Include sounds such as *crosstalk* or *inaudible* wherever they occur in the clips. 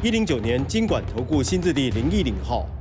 一零九年金管投顾新字第零一零号。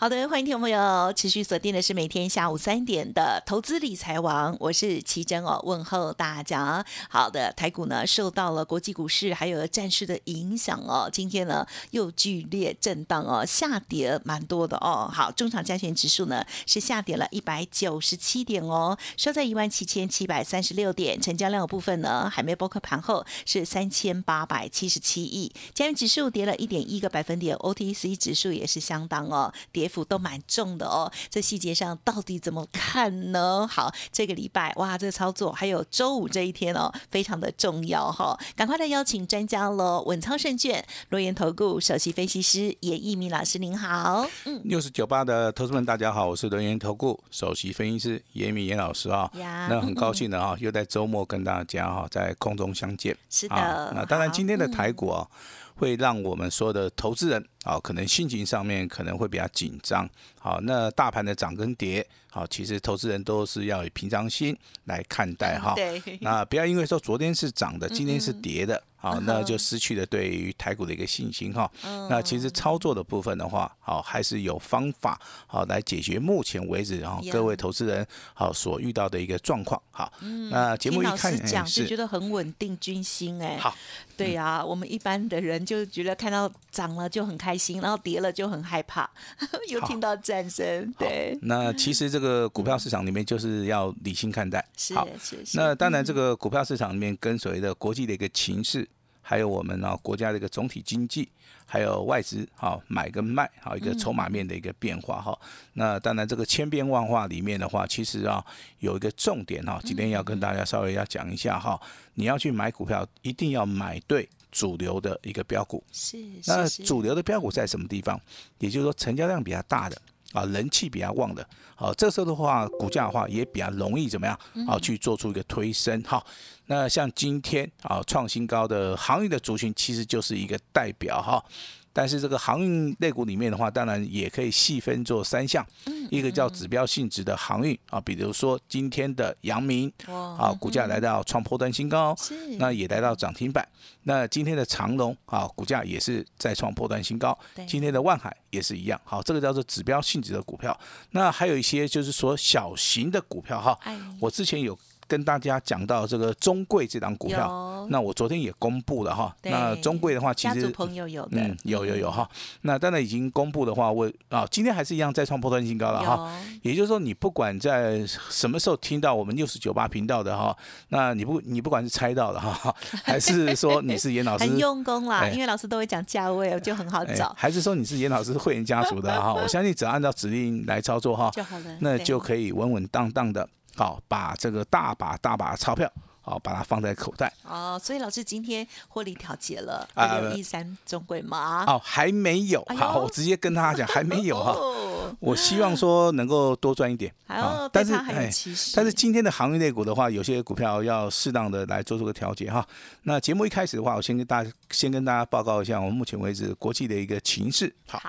好的，欢迎听众朋友持续锁定的是每天下午三点的投资理财王，我是奇珍哦，问候大家。好的，台股呢受到了国际股市还有战事的影响哦，今天呢又剧烈震荡哦，下跌蛮多的哦。好，中场加权指数呢是下跌了一百九十七点哦，收在一万七千七百三十六点，成交量的部分呢还没包括盘后是三千八百七十七亿，加权指数跌了一点一个百分点，OTC 指数也是相当哦，跌。幅都蛮重的哦，这细节上到底怎么看呢？*laughs* 好，这个礼拜哇，这个操作还有周五这一天哦，非常的重要哈，赶快来邀请专家喽！稳操胜券，罗源投顾首席分析师严一鸣老师您好，嗯，六十九八的投资们大家好，我是罗源投顾首席分析师严一鸣严老师啊，那很高兴的哈，又在周末跟大家哈在空中相见，是的，那当然今天的台股啊。会让我们所有的投资人啊，可能心情上面可能会比较紧张。好，那大盘的涨跟跌，好，其实投资人都是要以平常心来看待哈。对。那不要因为说昨天是涨的，今天是跌的。好，那就失去了对于台股的一个信心哈。那其实操作的部分的话，好还是有方法好来解决目前为止然后各位投资人好所遇到的一个状况。好，那节目一看讲就觉得很稳定军心哎。好，对呀，我们一般的人就觉得看到涨了就很开心，然后跌了就很害怕，*laughs* 又听到战声。对。那其实这个股票市场里面就是要理性看待。是是是。那当然，这个股票市场里面跟所谓的国际的一个情势。还有我们呢国家的一个总体经济，还有外资哈买跟卖，好一个筹码面的一个变化哈。那当然这个千变万化里面的话，其实啊有一个重点哈，今天要跟大家稍微要讲一下哈。你要去买股票，一定要买对主流的一个标股。是。那主流的标股在什么地方？也就是说成交量比较大的。啊，人气比较旺的，好，这时候的话，股价的话也比较容易怎么样？好，去做出一个推升。好，那像今天啊创新高的行业的族群，其实就是一个代表哈。但是这个航运类股里面的话，当然也可以细分做三项，一个叫指标性质的航运啊，比如说今天的阳明，啊，股价来到创破端新高，那也来到涨停板。那今天的长隆啊，股价也是再创破端新高。今天的万海也是一样，好，这个叫做指标性质的股票。那还有一些就是说小型的股票哈，我之前有。跟大家讲到这个中贵这档股票，那我昨天也公布了哈。那中贵的话，其实朋友有的，嗯，有有有哈。那当然已经公布的话，我啊，今天还是一样再创破断新高了哈。也就是说，你不管在什么时候听到我们六十九八频道的哈，那你不你不管是猜到的哈，*laughs* 还是说你是严老师很用功啦，因为老师都会讲价位，就很好找。还是说你是严老师会员家族的哈？*laughs* 我相信只要按照指令来操作哈，就好了，那就可以稳稳当当的。好，把这个大把大把钞票，好，把它放在口袋。哦，所以老师今天获利调节了二六一三中贵吗？哦，还没有。好，我直接跟他讲，还没有哈。*laughs* 我希望说能够多赚一点。啊，但是哎，但是今天的行业类股的话，有些股票要适当的来做出个调节哈。那节目一开始的话，我先跟大家先跟大家报告一下我们目前为止国际的一个情势。好，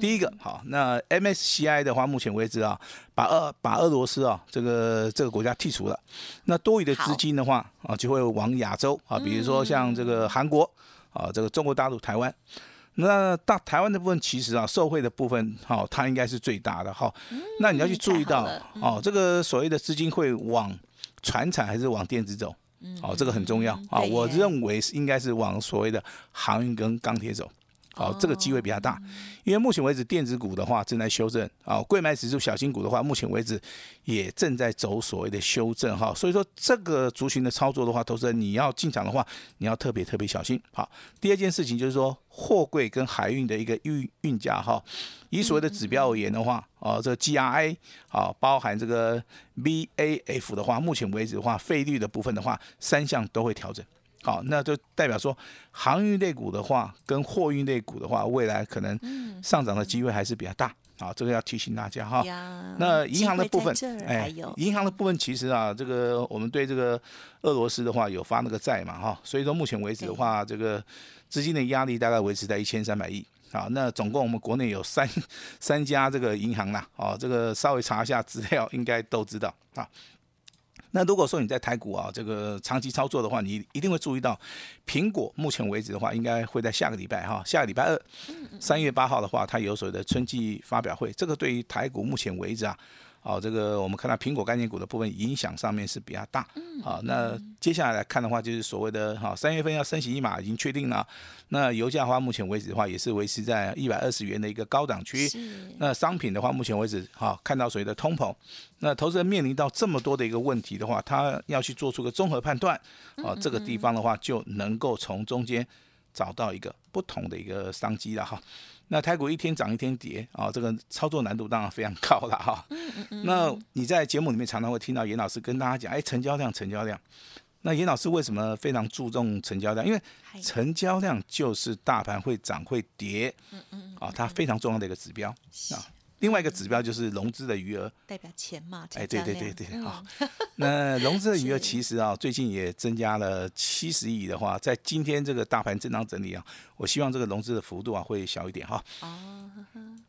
第一个好，那 MSCI 的话，目前为止啊，把俄把俄罗斯啊这个这个国家剔除了，那多余的资金的话啊，就会往亚洲啊，比如说像这个韩国啊，这个中国大陆、台湾。那大台湾的部分其实啊，受惠的部分，哈，它应该是最大的哈。那你要去注意到，哦，这个所谓的资金会往船产还是往电子走？哦，这个很重要啊。我认为是应该是往所谓的航运跟钢铁走。好，这个机会比较大，因为目前为止电子股的话正在修正啊，贵买指数小型股的话，目前为止也正在走所谓的修正哈，所以说这个族群的操作的话，投资人你要进场的话，你要特别特别小心。好，第二件事情就是说货柜跟海运的一个运运价哈，以所谓的指标而言的话，哦，这个 GRI 啊，包含这个 BAF 的话，目前为止的话，费率的部分的话，三项都会调整。好，那就代表说航运类股的话，跟货运类股的话，未来可能上涨的机会还是比较大。好，这个要提醒大家哈。那银行的部分，哎，银行的部分其实啊，这个我们对这个俄罗斯的话有发那个债嘛哈，所以说目前为止的话，这个资金的压力大概维持在一千三百亿。好，那总共我们国内有三三家这个银行啦，哦，这个稍微查一下资料，应该都知道啊。那如果说你在台股啊，这个长期操作的话，你一定会注意到，苹果目前为止的话，应该会在下个礼拜哈，下个礼拜二，三月八号的话，它有所谓的春季发表会，这个对于台股目前为止啊。好，这个我们看到苹果概念股的部分影响上面是比较大。好，那接下来来看的话，就是所谓的哈，三月份要升息一码已经确定了。那油价的话，目前为止的话也是维持在一百二十元的一个高档区。那商品的话，目前为止哈，看到所谓的通膨，那投资人面临到这么多的一个问题的话，他要去做出个综合判断。啊，这个地方的话就能够从中间找到一个不同的一个商机了哈。那台股一天涨一天跌啊，这个操作难度当然非常高了哈。那你在节目里面常常会听到严老师跟大家讲，哎，成交量，成交量。那严老师为什么非常注重成交量？因为成交量就是大盘会涨会跌，啊，它非常重要的一个指标啊。另外一个指标就是融资的余额，代表钱嘛？哎，对对对对，好。*laughs* 那融资的余额其实啊，最近也增加了七十亿的话，在今天这个大盘震荡整理啊，我希望这个融资的幅度啊会小一点哈。哦。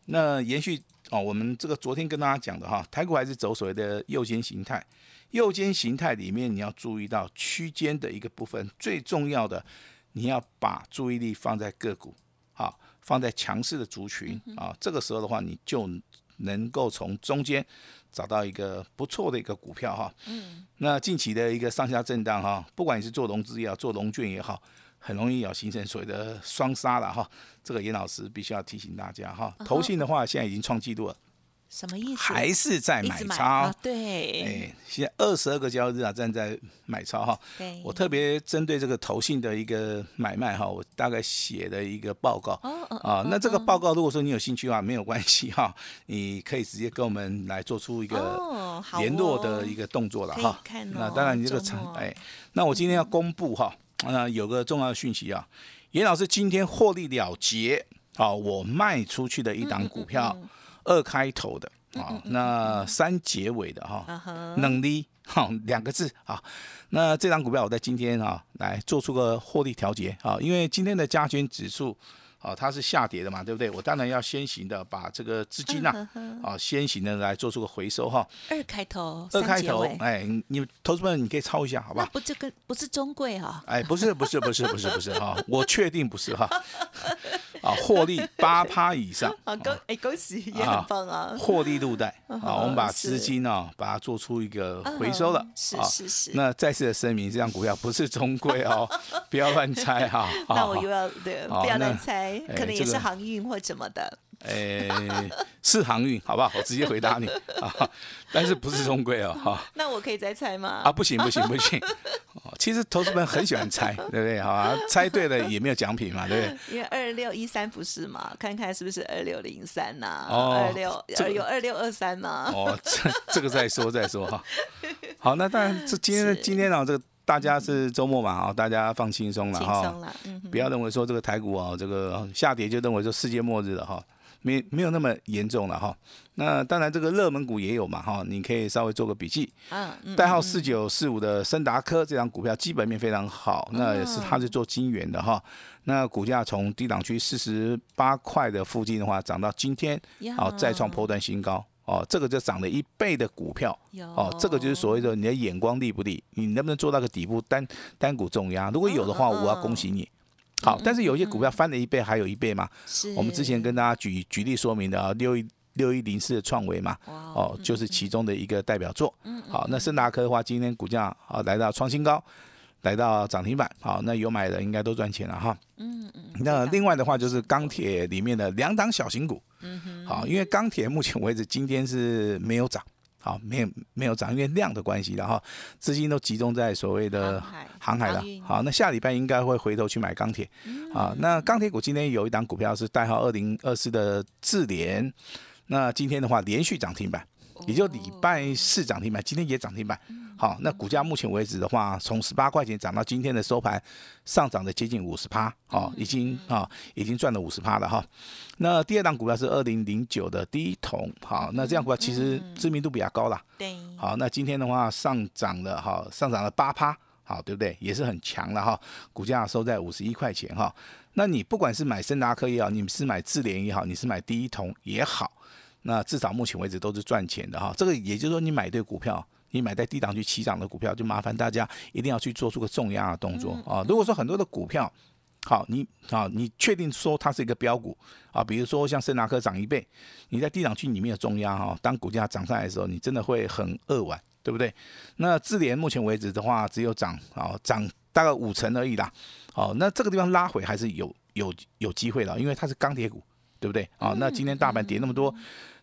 那延续哦，我们这个昨天跟大家讲的哈，台股还是走所谓的右肩形态，右肩形态里面你要注意到区间的一个部分，最重要的你要把注意力放在个股，好。放在强势的族群啊，这个时候的话，你就能够从中间找到一个不错的一个股票哈。嗯。那近期的一个上下震荡哈，不管你是做融资也好，做融券也好，很容易要形成所谓的双杀了哈。这个严老师必须要提醒大家哈。投信的话，现在已经创纪录了。什么意思？还是在买超？对，哎，现在二十二个交易日啊，正在买超哈。对，我特别针对这个投信的一个买卖哈，我大概写了一个报告。哦哦。啊，那这个报告如果说你有兴趣的话，没有关系哈，*laughs* 你可以直接跟我们来做出一个联络的一个动作了哈。那当然，你这个场哎，那我今天要公布哈，那有个重要的讯息啊，严老师今天获利了结啊，我卖出去的一档股票。二开头的啊，那三结尾的哈，能力哈 *laughs* 两个字啊，那这张股票我在今天啊来做出个获利调节啊，因为今天的加权指数。啊，它是下跌的嘛，对不对？我当然要先行的把这个资金呐，啊，先行的来做出个回收哈。二开头，二开头，哎，你投资们你可以抄一下，好吧？不，这个不是中贵哈。哎，不是，不是，不是，不是，不是哈，我确定不是哈。*laughs* 啊，获利八趴以上。啊，恭哎恭喜，也很棒啊。获利入袋啊，我们把资金呢，把它做出一个回收了。是是是。那再次的声明，这张股票不是中贵哦，*laughs* 不要乱猜哈。那我又要对，不要乱猜。可能也是航运或怎么的，哎，是航运，好不好？我直接回答你 *laughs* 啊，但是不是中规哦，哈。*laughs* 那我可以再猜吗？啊，不行不行不行，其实投资们很喜欢猜，对不对？好啊，猜对了也没有奖品嘛，对不对？因为二六一三不是嘛，看看是不是二六零三呐？哦，二六有二六二三吗？哦，这这个再说再说哈。好，那当然这今天 *laughs* 今天呢这个。大家是周末嘛，啊，大家放轻松了哈，不要认为说这个台股啊，这个下跌就认为说世界末日了哈，没没有那么严重了哈。那当然这个热门股也有嘛哈，你可以稍微做个笔记。嗯，代号四九四五的森达科这张股票基本面非常好，那也是它是做金元的哈。那股价从低档区四十八块的附近的话，涨到今天，好再创破断新高。哦，这个就涨了一倍的股票，哦，这个就是所谓的你的眼光利不利，你能不能做到个底部单单股重压？如果有的话，我要恭喜你。好，但是有些股票翻了一倍，还有一倍嘛？是。我们之前跟大家举举例说明的啊，六一六一零四的创维嘛，哦，就是其中的一个代表作。嗯。好，那圣达科的话，今天股价啊来到创新高，来到涨停板。好，那有买的应该都赚钱了哈。嗯嗯。那另外的话就是钢铁里面的两档小型股。嗯哼，好，因为钢铁目前为止今天是没有涨，好，没有没有涨，因为量的关系，然后资金都集中在所谓的航海了，好，那下礼拜应该会回头去买钢铁，啊，那钢铁股今天有一档股票是代号二零二四的智联，那今天的话连续涨停板，也就礼拜四涨停板，今天也涨停板。好，那股价目前为止的话，从十八块钱涨到今天的收盘，上涨的接近五十趴，哦，已经啊，已经赚了五十趴了哈。那第二档股票是二零零九的第一桶，好，那这样股票其实知名度比较高啦。对，好，那今天的话上涨了哈，上涨了八趴，好，对不对？也是很强了哈，股价收在五十一块钱哈。那你不管是买森达科也好，你是买智联也好，你是买第一桶也好，那至少目前为止都是赚钱的哈。这个也就是说，你买对股票。你买在低档去起涨的股票，就麻烦大家一定要去做出个重压的动作啊！如果说很多的股票，好，你啊，你确定说它是一个标股啊？比如说像圣达科涨一倍，你在低档区里面有重压哈，当股价涨上来的时候，你真的会很扼腕，对不对？那智联目前为止的话，只有涨啊，涨大概五成而已啦。好，那这个地方拉回还是有有有机会的，因为它是钢铁股，对不对？啊，那今天大盘跌那么多。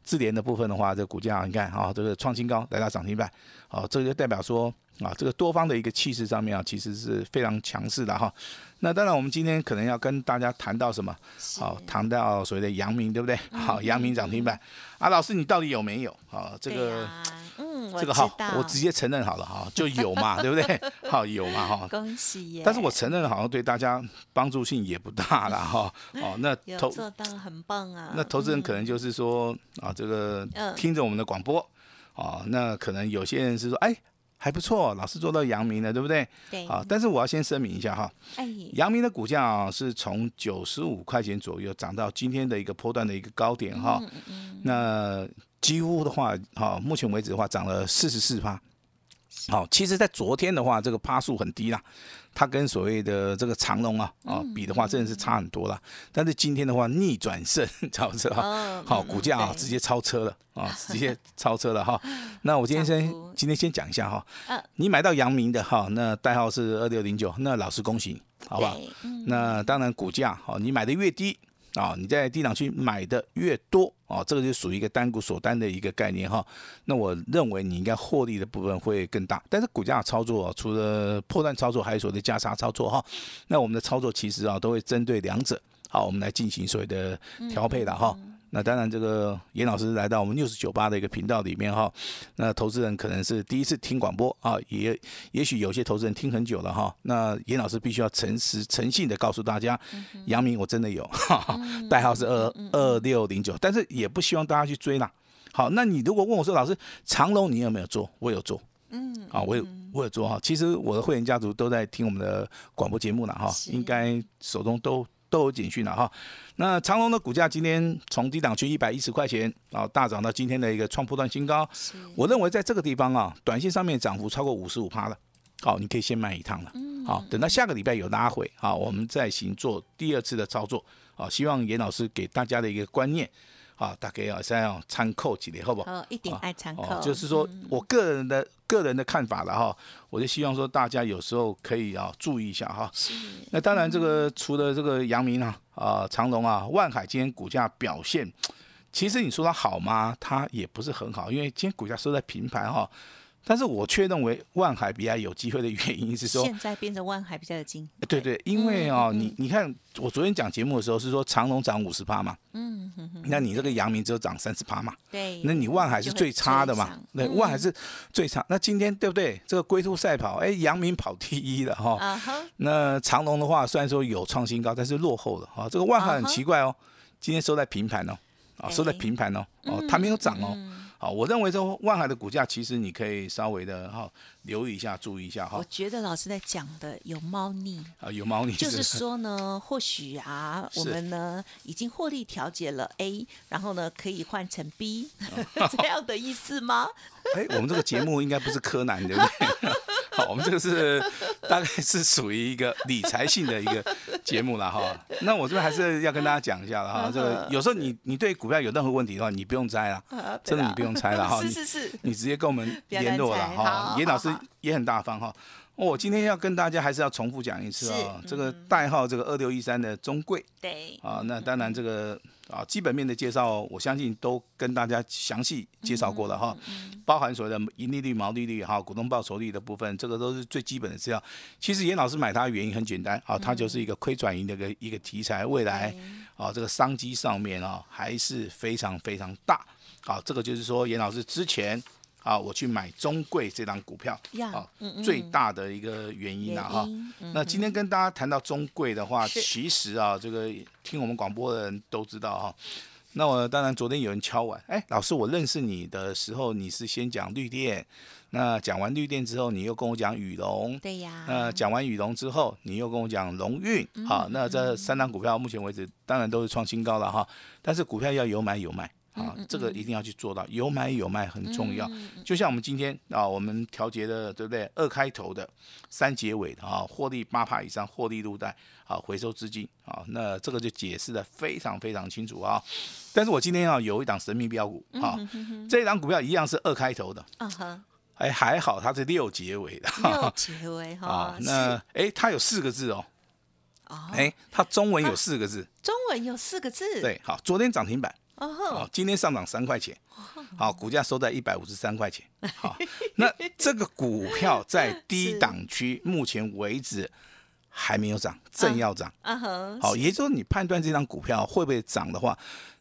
智联的部分的话，这股价你看啊，这个创新高，来到涨停板，好，这个就代表说啊，这个多方的一个气势上面啊，其实是非常强势的哈。那当然，我们今天可能要跟大家谈到什么？好，谈到所谓的阳明，对不对？好，阳明涨停板啊，老师你到底有没有？啊，这个，嗯，这个好，我直接承认好了哈，*laughs* 就有嘛，对不对？*laughs* 好，有嘛哈。恭喜耶！但是我承认好像对大家帮助性也不大了哈。*laughs* 哦，那投做到很棒啊。那投资人可能就是说啊，这个听着我们的广播，啊，那可能有些人是说，哎。还不错，老师做到阳明了，对不对？对。好，但是我要先声明一下哈，阳明的股价啊是从九十五块钱左右涨到今天的一个波段的一个高点哈，那几乎的话，哈，目前为止的话涨了四十四趴。好，其实，在昨天的话，这个趴数很低啦，它跟所谓的这个长龙啊啊比的话，真的是差很多了。但是今天的话，逆转胜，*laughs* 知道不知道？好，股价啊直接超车了啊，直接超车了 *laughs* 哈。那我今天先今天先讲一下哈，你买到阳明的哈，那代号是二六零九，那老师恭喜你，好不好？那当然股价好，你买的越低。啊，你在低档区买的越多，啊，这个就属于一个单股锁单的一个概念哈。那我认为你应该获利的部分会更大。但是股价操作除了破断操作，还有所谓的加杀操作哈。那我们的操作其实啊，都会针对两者，好，我们来进行所谓的调配的哈。那当然，这个严老师来到我们六十九八的一个频道里面哈，那投资人可能是第一次听广播啊，也也许有些投资人听很久了哈。那严老师必须要诚实诚信的告诉大家，杨明我真的有，代号是二二六零九，但是也不希望大家去追啦。好，那你如果问我说，老师长隆你有没有做？我有做，嗯，啊，我有我有做哈。其实我的会员家族都在听我们的广播节目了哈，应该手中都。都有警讯了哈，那长隆的股价今天从低档区一百一十块钱啊大涨到今天的一个创破断新高，我认为在这个地方啊，短线上面涨幅超过五十五趴了，好，你可以先卖一趟了，好，等到下个礼拜有拉回啊，我们再行做第二次的操作，好，希望严老师给大家的一个观念。啊，大概要先要参考几点，好不好？哦，一定爱参考。就是说我个人的个人的看法了哈，我就希望说大家有时候可以啊注意一下哈。那当然，这个除了这个阳明啊、啊长隆啊、万海今天股价表现，其实你说它好吗？它也不是很好，因为今天股价收在平盘哈。但是我却认为万海比较有机会的原因是说，现在变成万海比较有金。对对，因为哦，你你看，我昨天讲节目的时候是说长隆涨五十趴嘛，嗯，那你这个阳明只有涨三十趴嘛，对，那你万海是最差的嘛，对，万海是最差。那今天对不对？这个龟兔赛跑，哎，阳明跑第一了哈，那长隆的话虽然说有创新高，但是落后了哈。这个万海很奇怪哦，今天收在平盘哦，啊，收在平盘哦，哦，它没有涨哦。好，我认为这万海的股价，其实你可以稍微的哈留意一下，注意一下哈。我觉得老师在讲的有猫腻啊，有猫腻，就是说呢，或许啊，我们呢已经获利调节了 A，然后呢可以换成 B *laughs* 这样的意思吗？哎，我们这个节目应该不是柯南，对不对？好，我们这个是大概是属于一个理财性的一个节目了哈。那我这边还是要跟大家讲一下了哈。这个有时候你你对股票有任何问题的话，你不用猜了，真的你不用猜了哈。*laughs* 是是是，你直接跟我们联络了哈。严老师也很大方哈。我今天要跟大家还是要重复讲一次啊，这个代号这个二六一三的中贵对，啊，那当然这个啊基本面的介绍，我相信都跟大家详细介绍过了哈，包含所谓的盈利率、毛利率哈、股东报酬率的部分，这个都是最基本的资料。其实严老师买它的原因很简单啊，它就是一个亏转盈的一个一个题材，未来啊这个商机上面啊还是非常非常大。好，这个就是说严老师之前。啊，我去买中贵这张股票，啊，最大的一个原因了，哈。那今天跟大家谈到中贵的话，其实啊，这个听我们广播的人都知道哈。那我当然昨天有人敲碗，哎，老师，我认识你的时候，你是先讲绿电，那讲完绿电之后，你又跟我讲羽龙，对呀。那讲完羽龙之后，你又跟我讲龙运，好，那这三张股票目前为止当然都是创新高了哈。但是股票要有买有卖。啊，这个一定要去做到，有买有卖很重要。就像我们今天啊，我们调节的对不对？二开头的，三结尾的啊，获利八帕以上，获利入袋，啊，回收资金啊，那这个就解释的非常非常清楚啊。但是我今天要有一档神秘标股啊，这一档股票一样是二开头的，哎，还好它是六结尾的，六结尾哈。*laughs* 那哎，它有四个字哦，哎，它中文有四个字，中文有四个字，对，好，昨天涨停板。哦，今天上涨三块钱，好，股价收在一百五十三块钱。好，*laughs* 那这个股票在低档区，目前为止还没有涨，正要涨。好，也就是说你判断这张股票会不会涨的话，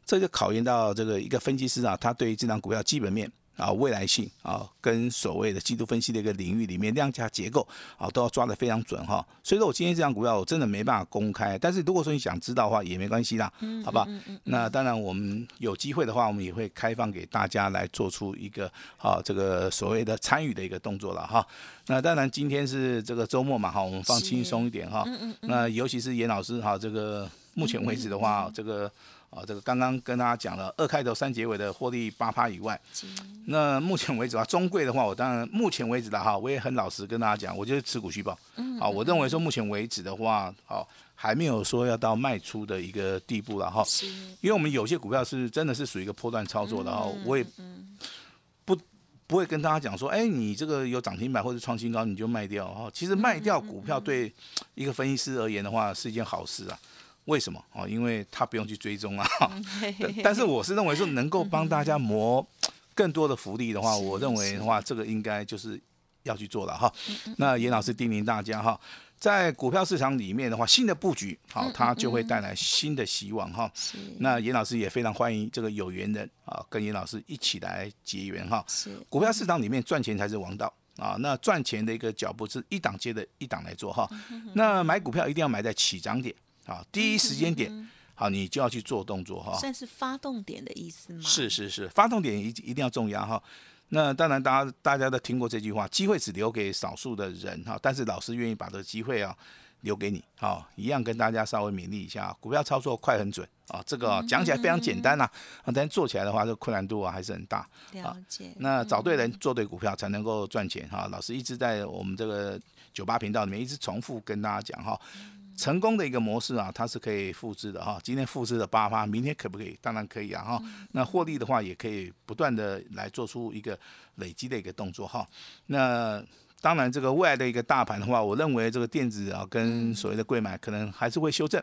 这就考验到这个一个分析师啊，他对于这张股票基本面。啊，未来性啊，跟所谓的季度分析的一个领域里面量价结构啊，都要抓得非常准哈。所以说我今天这张股票我真的没办法公开，但是如果说你想知道的话也没关系啦，好吧？那当然我们有机会的话，我们也会开放给大家来做出一个啊这个所谓的参与的一个动作了哈。那当然今天是这个周末嘛哈，我们放轻松一点哈。那尤其是严老师哈，这个目前为止的话，这个。啊，这个刚刚跟大家讲了二开头三结尾的获利八趴以外，那目前为止啊，中贵的话，我当然目前为止的哈，我也很老实跟大家讲，我就是持股续报。嗯。好，我认为说目前为止的话，好还没有说要到卖出的一个地步了哈。因为我们有些股票是真的是属于一个波段操作的哈，我也不不会跟大家讲说，哎，你这个有涨停板或者创新高你就卖掉哈。其实卖掉股票对一个分析师而言的话是一件好事啊。为什么哦？因为他不用去追踪啊。但是我是认为说，能够帮大家磨 *laughs* 更多的福利的话，我认为的话，这个应该就是要去做了哈。那严老师叮咛大家哈，在股票市场里面的话，新的布局好，它就会带来新的希望哈。那严老师也非常欢迎这个有缘人啊，跟严老师一起来结缘哈。股票市场里面赚钱才是王道啊。那赚钱的一个脚步是一档接着一档来做哈。那买股票一定要买在起涨点。啊，第一时间点，好，你就要去做动作哈。算是发动点的意思吗？是是是，发动点一一定要重要哈。那当然，大家大家都听过这句话，机会只留给少数的人哈。但是老师愿意把这个机会啊留给你，好，一样跟大家稍微勉励一下，股票操作快很准啊。这个讲起来非常简单呐，啊，但做起来的话，这个困难度啊还是很大。了解。那找对人做对股票才能够赚钱哈。老师一直在我们这个九八频道里面一直重复跟大家讲哈。成功的一个模式啊，它是可以复制的哈。今天复制了八发，明天可不可以？当然可以啊哈。那获利的话，也可以不断的来做出一个累积的一个动作哈。那当然，这个未来的一个大盘的话，我认为这个电子啊跟所谓的贵买可能还是会修正。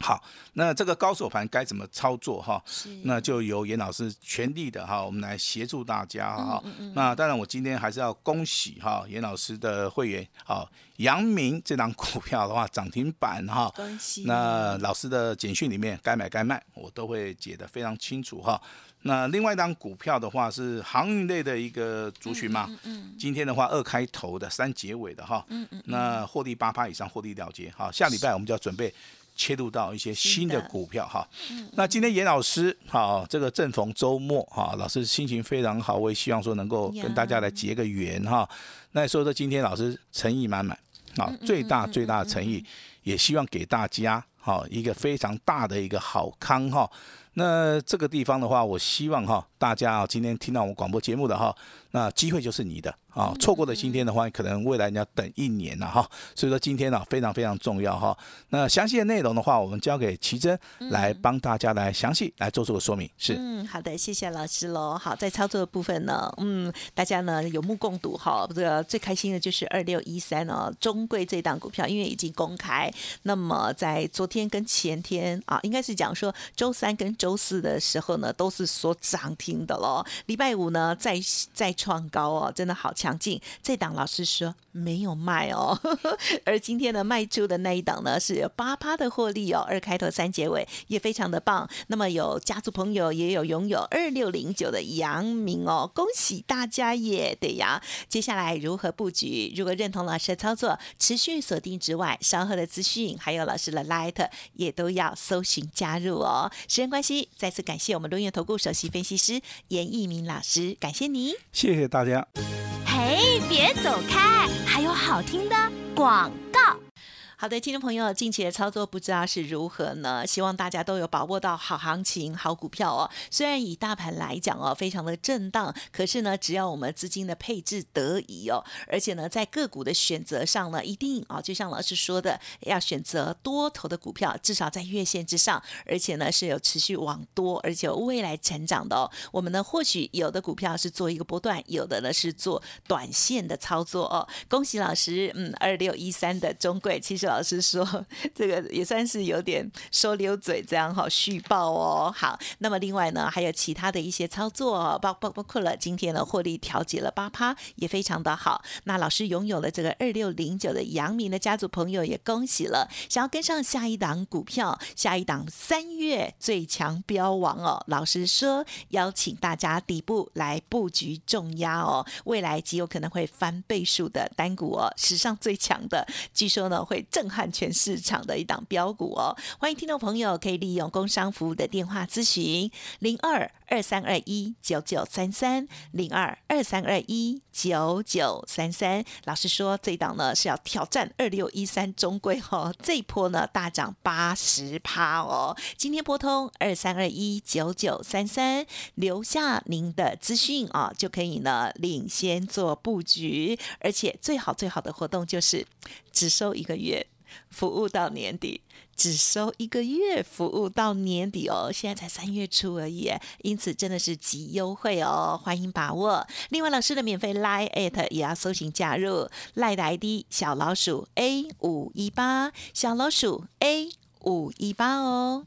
好，那这个高手盘该怎么操作哈？那就由严老师全力的哈，我们来协助大家哈。那当然，我今天还是要恭喜哈严老师的会员好，阳明这档股票的话涨停板哈。恭喜。那老师的简讯里面该买该卖，我都会解得非常清楚哈。那另外一档股票的话是航运类的一个族群嘛。嗯嗯。今天的话二开头的三结尾的哈。嗯嗯。那获利八趴以上获利了结哈。下礼拜我们就要准备。切入到一些新的股票哈，那今天严老师好，这个正逢周末哈，老师心情非常好，我也希望说能够跟大家来结个缘哈。那所以说今天老师诚意满满啊，最大最大的诚意，也希望给大家好一个非常大的一个好康哈。那这个地方的话，我希望哈，大家啊，今天听到我们广播节目的哈，那机会就是你的啊，错过了今天的话，可能未来你要等一年了哈。所以说今天呢，非常非常重要哈。那详细的内容的话，我们交给奇珍来帮大家来详细来做这个说明。是，嗯，好的，谢谢老师喽。好，在操作的部分呢，嗯，大家呢有目共睹哈。这个最开心的就是二六一三哦，中贵这档股票，因为已经公开，那么在昨天跟前天啊，应该是讲说周三跟周四的时候呢，都是所涨停的喽。礼拜五呢，再再创高哦，真的好强劲。这档老师说没有卖哦，*laughs* 而今天呢卖出的那一档呢是八八的获利哦，二开头三结尾也非常的棒。那么有家族朋友也有拥有二六零九的阳明哦，恭喜大家耶！对呀，接下来如何布局？如果认同老师的操作，持续锁定之外，稍后的资讯还有老师的 Light 也都要搜寻加入哦。时间关系，再次感谢我们龙源投顾首席分析师严义明老师，感谢你，谢谢大家。嘿，别走开，还有好听的广。好的，听众朋友，近期的操作不知道是如何呢？希望大家都有把握到好行情、好股票哦。虽然以大盘来讲哦，非常的震荡，可是呢，只要我们资金的配置得宜哦，而且呢，在个股的选择上呢，一定啊，就像老师说的，要选择多头的股票，至少在月线之上，而且呢是有持续往多，而且有未来成长的哦。我们呢，或许有的股票是做一个波段，有的呢是做短线的操作哦。恭喜老师，嗯，二六一三的中贵，其实。老师说，*laughs* 这个也算是有点收溜嘴，这样哈续报哦。好，那么另外呢，还有其他的一些操作，包包包括了今天呢获利调节了八趴，也非常的好。那老师拥有了这个二六零九的阳明的家族朋友也恭喜了。想要跟上下一档股票，下一档三月最强标王哦，老师说邀请大家底部来布局重压哦，未来极有可能会翻倍数的单股哦，史上最强的，据说呢会。震撼全市场的一档标股哦！欢迎听众朋友可以利用工商服务的电话咨询零二二三二一九九三三零二二三二一九九三三。老师说这一档呢是要挑战二六一三中贵哦，这一波呢大涨八十趴哦！今天拨通二三二一九九三三，留下您的资讯啊，就可以呢领先做布局，而且最好最好的活动就是只收一个月。服务到年底，只收一个月，服务到年底哦。现在才三月初而已，因此真的是极优惠哦，欢迎把握。另外，老师的免费 Live at 也要搜寻加入，Line 的 ID 小老鼠 A 五一八，小老鼠 A 五一八哦。